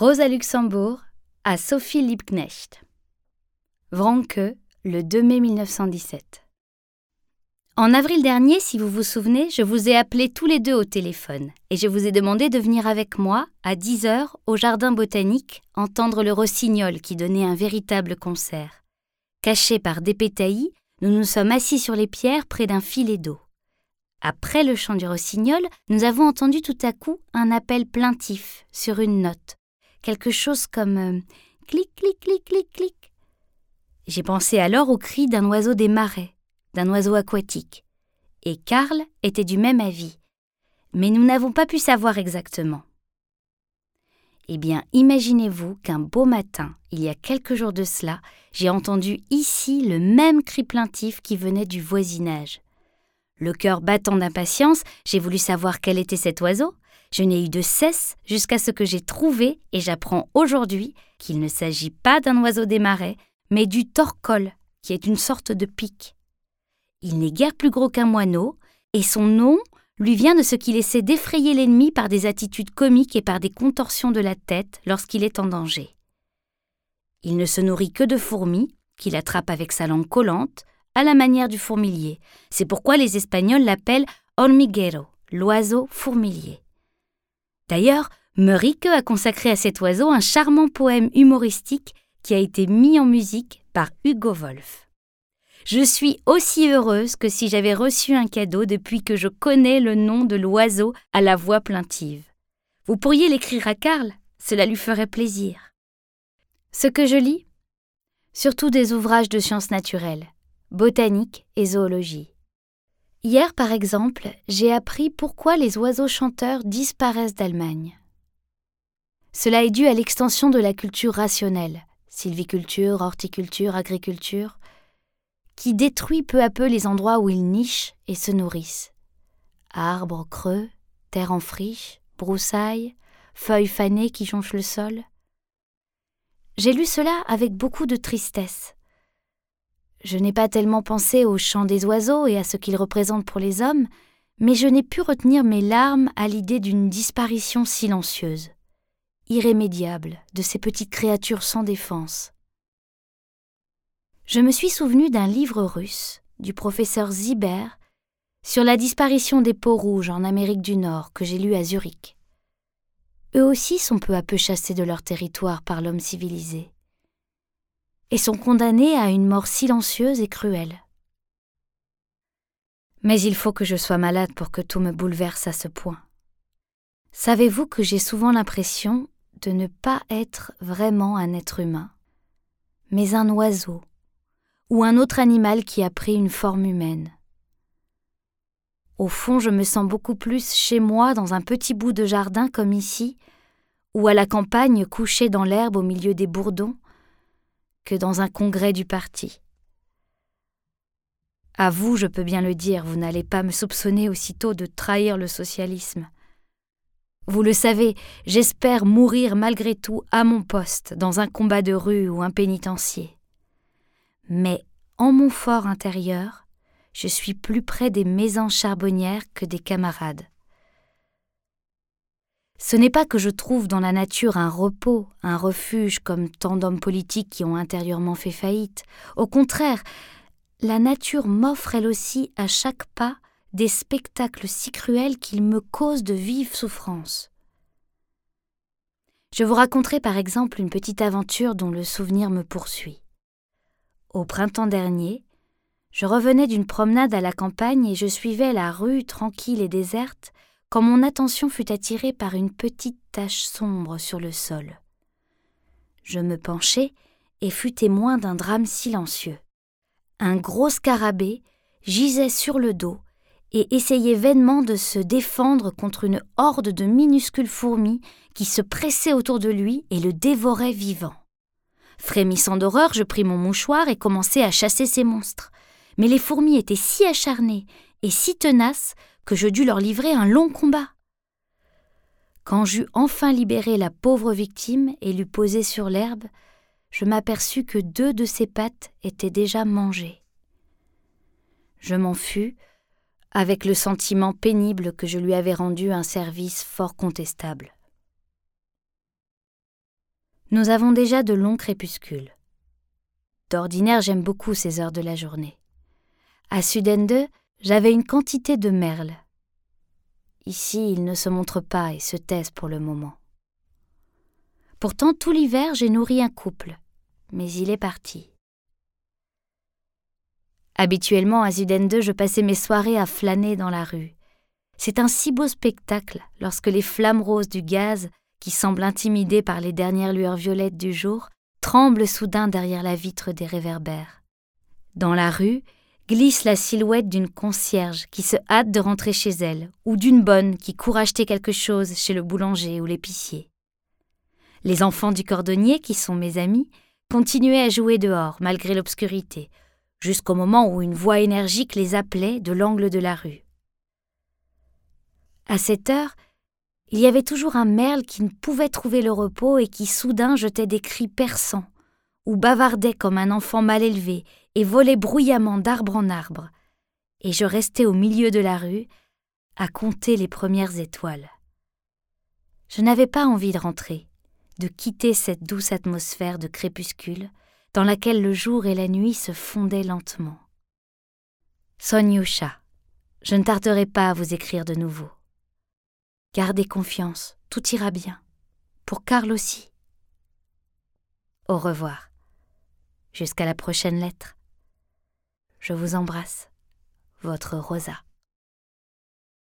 Rosa Luxembourg à Sophie Liebknecht. Vranke, le 2 mai 1917. En avril dernier, si vous vous souvenez, je vous ai appelés tous les deux au téléphone et je vous ai demandé de venir avec moi à 10 heures au jardin botanique entendre le rossignol qui donnait un véritable concert. Cachés par des pétaillis, nous nous sommes assis sur les pierres près d'un filet d'eau. Après le chant du rossignol, nous avons entendu tout à coup un appel plaintif sur une note quelque chose comme euh, clic, clic, clic, clic, clic. J'ai pensé alors au cri d'un oiseau des marais, d'un oiseau aquatique. Et Karl était du même avis. Mais nous n'avons pas pu savoir exactement. Eh bien, imaginez-vous qu'un beau matin, il y a quelques jours de cela, j'ai entendu ici le même cri plaintif qui venait du voisinage. Le cœur battant d'impatience, j'ai voulu savoir quel était cet oiseau, je n'ai eu de cesse jusqu'à ce que j'ai trouvé, et j'apprends aujourd'hui, qu'il ne s'agit pas d'un oiseau des marais, mais du torcol, qui est une sorte de pic. Il n'est guère plus gros qu'un moineau, et son nom lui vient de ce qu'il essaie d'effrayer l'ennemi par des attitudes comiques et par des contorsions de la tête lorsqu'il est en danger. Il ne se nourrit que de fourmis, qu'il attrape avec sa langue collante, à la manière du fourmilier. C'est pourquoi les Espagnols l'appellent hormiguero, l'oiseau fourmilier. D'ailleurs, Meurique a consacré à cet oiseau un charmant poème humoristique qui a été mis en musique par Hugo Wolf. Je suis aussi heureuse que si j'avais reçu un cadeau depuis que je connais le nom de l'oiseau à la voix plaintive. Vous pourriez l'écrire à Karl, cela lui ferait plaisir. Ce que je lis? Surtout des ouvrages de sciences naturelles, botanique et zoologie. Hier, par exemple, j'ai appris pourquoi les oiseaux chanteurs disparaissent d'Allemagne. Cela est dû à l'extension de la culture rationnelle, sylviculture, horticulture, agriculture, qui détruit peu à peu les endroits où ils nichent et se nourrissent. Arbres creux, terre en friche, broussailles, feuilles fanées qui jonchent le sol. J'ai lu cela avec beaucoup de tristesse. Je n'ai pas tellement pensé au chant des oiseaux et à ce qu'ils représentent pour les hommes, mais je n'ai pu retenir mes larmes à l'idée d'une disparition silencieuse, irrémédiable, de ces petites créatures sans défense. Je me suis souvenu d'un livre russe du professeur Ziber sur la disparition des peaux rouges en Amérique du Nord que j'ai lu à Zurich. Eux aussi sont peu à peu chassés de leur territoire par l'homme civilisé et sont condamnés à une mort silencieuse et cruelle. Mais il faut que je sois malade pour que tout me bouleverse à ce point. Savez-vous que j'ai souvent l'impression de ne pas être vraiment un être humain, mais un oiseau ou un autre animal qui a pris une forme humaine. Au fond, je me sens beaucoup plus chez moi dans un petit bout de jardin comme ici, ou à la campagne couché dans l'herbe au milieu des bourdons, que dans un congrès du parti. À vous, je peux bien le dire, vous n'allez pas me soupçonner aussitôt de trahir le socialisme. Vous le savez, j'espère mourir malgré tout à mon poste, dans un combat de rue ou un pénitencier. Mais en mon fort intérieur, je suis plus près des maisons charbonnières que des camarades. Ce n'est pas que je trouve dans la nature un repos, un refuge comme tant d'hommes politiques qui ont intérieurement fait faillite. Au contraire, la nature m'offre elle aussi à chaque pas des spectacles si cruels qu'ils me causent de vives souffrances. Je vous raconterai par exemple une petite aventure dont le souvenir me poursuit. Au printemps dernier, je revenais d'une promenade à la campagne et je suivais la rue tranquille et déserte quand mon attention fut attirée par une petite tache sombre sur le sol. Je me penchai et fus témoin d'un drame silencieux. Un gros scarabée gisait sur le dos et essayait vainement de se défendre contre une horde de minuscules fourmis qui se pressaient autour de lui et le dévoraient vivant. Frémissant d'horreur, je pris mon mouchoir et commençai à chasser ces monstres. Mais les fourmis étaient si acharnées et si tenaces que je dus leur livrer un long combat. Quand j'eus enfin libéré la pauvre victime et l'eus posée sur l'herbe, je m'aperçus que deux de ses pattes étaient déjà mangées. Je m'en fus, avec le sentiment pénible que je lui avais rendu un service fort contestable. Nous avons déjà de longs crépuscules. D'ordinaire, j'aime beaucoup ces heures de la journée. À Sudende, j'avais une quantité de merles. Ici, ils ne se montrent pas et se taisent pour le moment. Pourtant, tout l'hiver, j'ai nourri un couple, mais il est parti. Habituellement, à Sudende, je passais mes soirées à flâner dans la rue. C'est un si beau spectacle lorsque les flammes roses du gaz, qui semblent intimidées par les dernières lueurs violettes du jour, tremblent soudain derrière la vitre des réverbères. Dans la rue, glisse la silhouette d'une concierge qui se hâte de rentrer chez elle, ou d'une bonne qui court acheter quelque chose chez le boulanger ou l'épicier. Les enfants du cordonnier, qui sont mes amis, continuaient à jouer dehors, malgré l'obscurité, jusqu'au moment où une voix énergique les appelait de l'angle de la rue. À cette heure, il y avait toujours un merle qui ne pouvait trouver le repos et qui soudain jetait des cris perçants, ou bavardait comme un enfant mal élevé et volait bruyamment d'arbre en arbre, et je restais au milieu de la rue à compter les premières étoiles. Je n'avais pas envie de rentrer, de quitter cette douce atmosphère de crépuscule dans laquelle le jour et la nuit se fondaient lentement. Sonyusha, je ne tarderai pas à vous écrire de nouveau. Gardez confiance, tout ira bien. Pour Karl aussi. Au revoir. Jusqu'à la prochaine lettre. Je vous embrasse. Votre Rosa.